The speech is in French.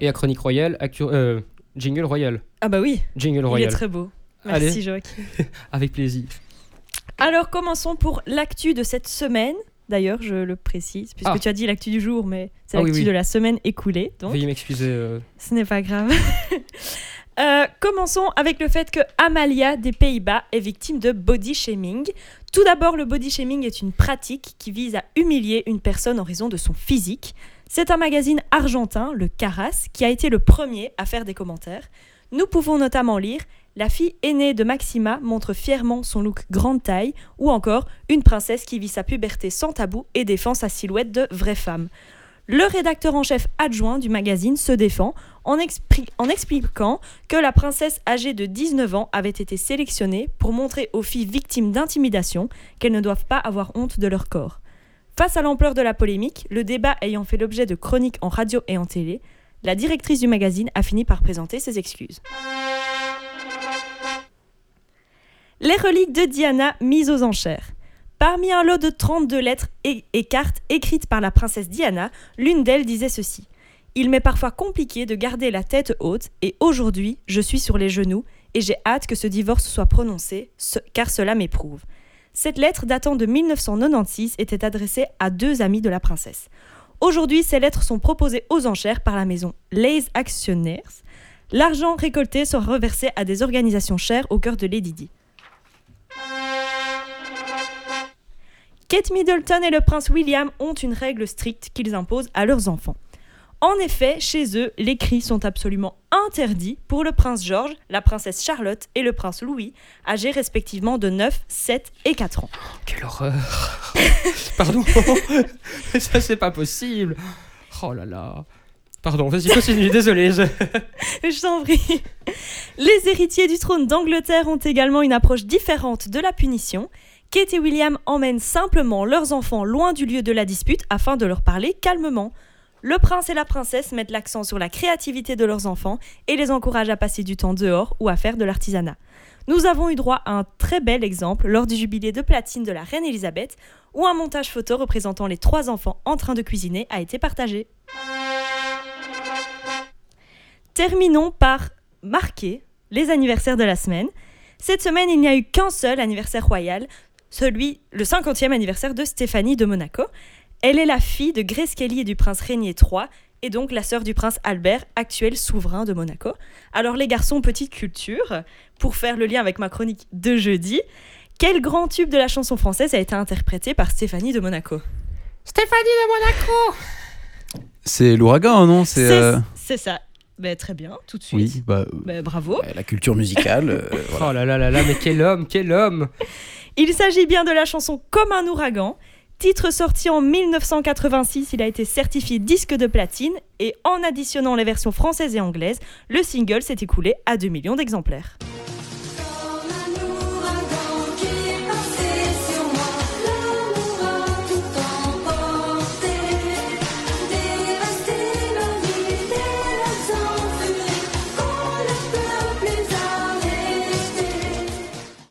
Et à Chronique Royale, actu- euh, Jingle Royal. Ah bah oui, Jingle il est Royal. très beau. Allez. Merci Joachim. Avec plaisir. Alors commençons pour l'actu de cette semaine. D'ailleurs, je le précise, puisque Ah. tu as dit l'actu du jour, mais c'est Ah oui, l'actu oui. de la semaine écoulée. Donc, Veuillez m'excuser. euh, ce n'est pas grave. Euh, commençons avec le fait que Amalia des Pays-Bas est victime de body shaming. Tout d'abord, le body shaming est une pratique qui vise à humilier une personne en raison de son physique. C'est un magazine argentin, le Caras, qui a été le premier à faire des commentaires. Nous pouvons notamment lire La fille aînée de Maxima montre fièrement son look grande taille, ou encore Une princesse qui vit sa puberté sans tabou et défend sa silhouette de vraie femme. Le rédacteur en chef adjoint du magazine se défend en, expliquant que la princesse âgée de 19 ans avait été sélectionnée pour montrer aux filles victimes d'intimidation qu'elles ne doivent pas avoir honte de leur corps. Face à l'ampleur de la polémique, le débat ayant fait l'objet de chroniques en radio et en télé, la directrice du magazine a fini par présenter ses excuses. Les reliques de Diana mises aux enchères. Parmi un lot de 32 lettres et, et cartes écrites par la princesse Diana, l'une d'elles disait ceci. Il m'est parfois compliqué de garder la tête haute et aujourd'hui je suis sur les genoux et j'ai hâte que ce divorce soit prononcé car cela m'éprouve. Cette lettre datant de 1996 était adressée à deux amis de la princesse. Aujourd'hui, ces lettres sont proposées aux enchères par la maison Les Actionnaires. L'argent récolté sera reversé à des organisations chères au cœur de Lady Di. Kate Middleton et le prince William ont une règle stricte qu'ils imposent à leurs enfants. En effet, chez eux, les cris sont absolument interdits pour le prince George, la princesse Charlotte et le prince Louis, âgés respectivement de 9, 7 et 4 ans. Quelle horreur. Pardon. Ça, c'est pas possible. Oh là là. Pardon, vas-y, continue. Désolé. je- Je t'en prie. Les héritiers du trône d'Angleterre ont également une approche différente de la punition. Kate et William emmènent simplement leurs enfants loin du lieu de la dispute afin de leur parler calmement. Le prince et la princesse mettent l'accent sur la créativité de leurs enfants et les encouragent à passer du temps dehors ou à faire de l'artisanat. Nous avons eu droit à un très bel exemple lors du jubilé de platine de la reine Elisabeth, où un montage photo représentant les trois enfants en train de cuisiner a été partagé. Terminons par marquer les anniversaires de la semaine. Cette semaine, il n'y a eu qu'un seul anniversaire royal, celui, le 50e anniversaire de Stéphanie de Monaco. Elle est la fille de Grace Kelly et du prince Régnier III, et donc la sœur du prince Albert, actuel souverain de Monaco. Alors les garçons, petite culture, pour faire le lien avec ma chronique de jeudi, quel grand tube de la chanson française a été interprété par Stéphanie de Monaco? Stéphanie de Monaco. C'est l'ouragan, non? C'est C'est euh, c'est ça. Ben, très bien, tout de suite. oui, bah, Ben, bravo. la culture musicale. euh, voilà. Oh là là là là, mais quel homme, quel homme. Il s'agit bien de la chanson Comme un ouragan. Titre sorti en 1986, il a été certifié disque de platine et en additionnant les versions françaises et anglaises, le single s'est écoulé à 2 millions d'exemplaires.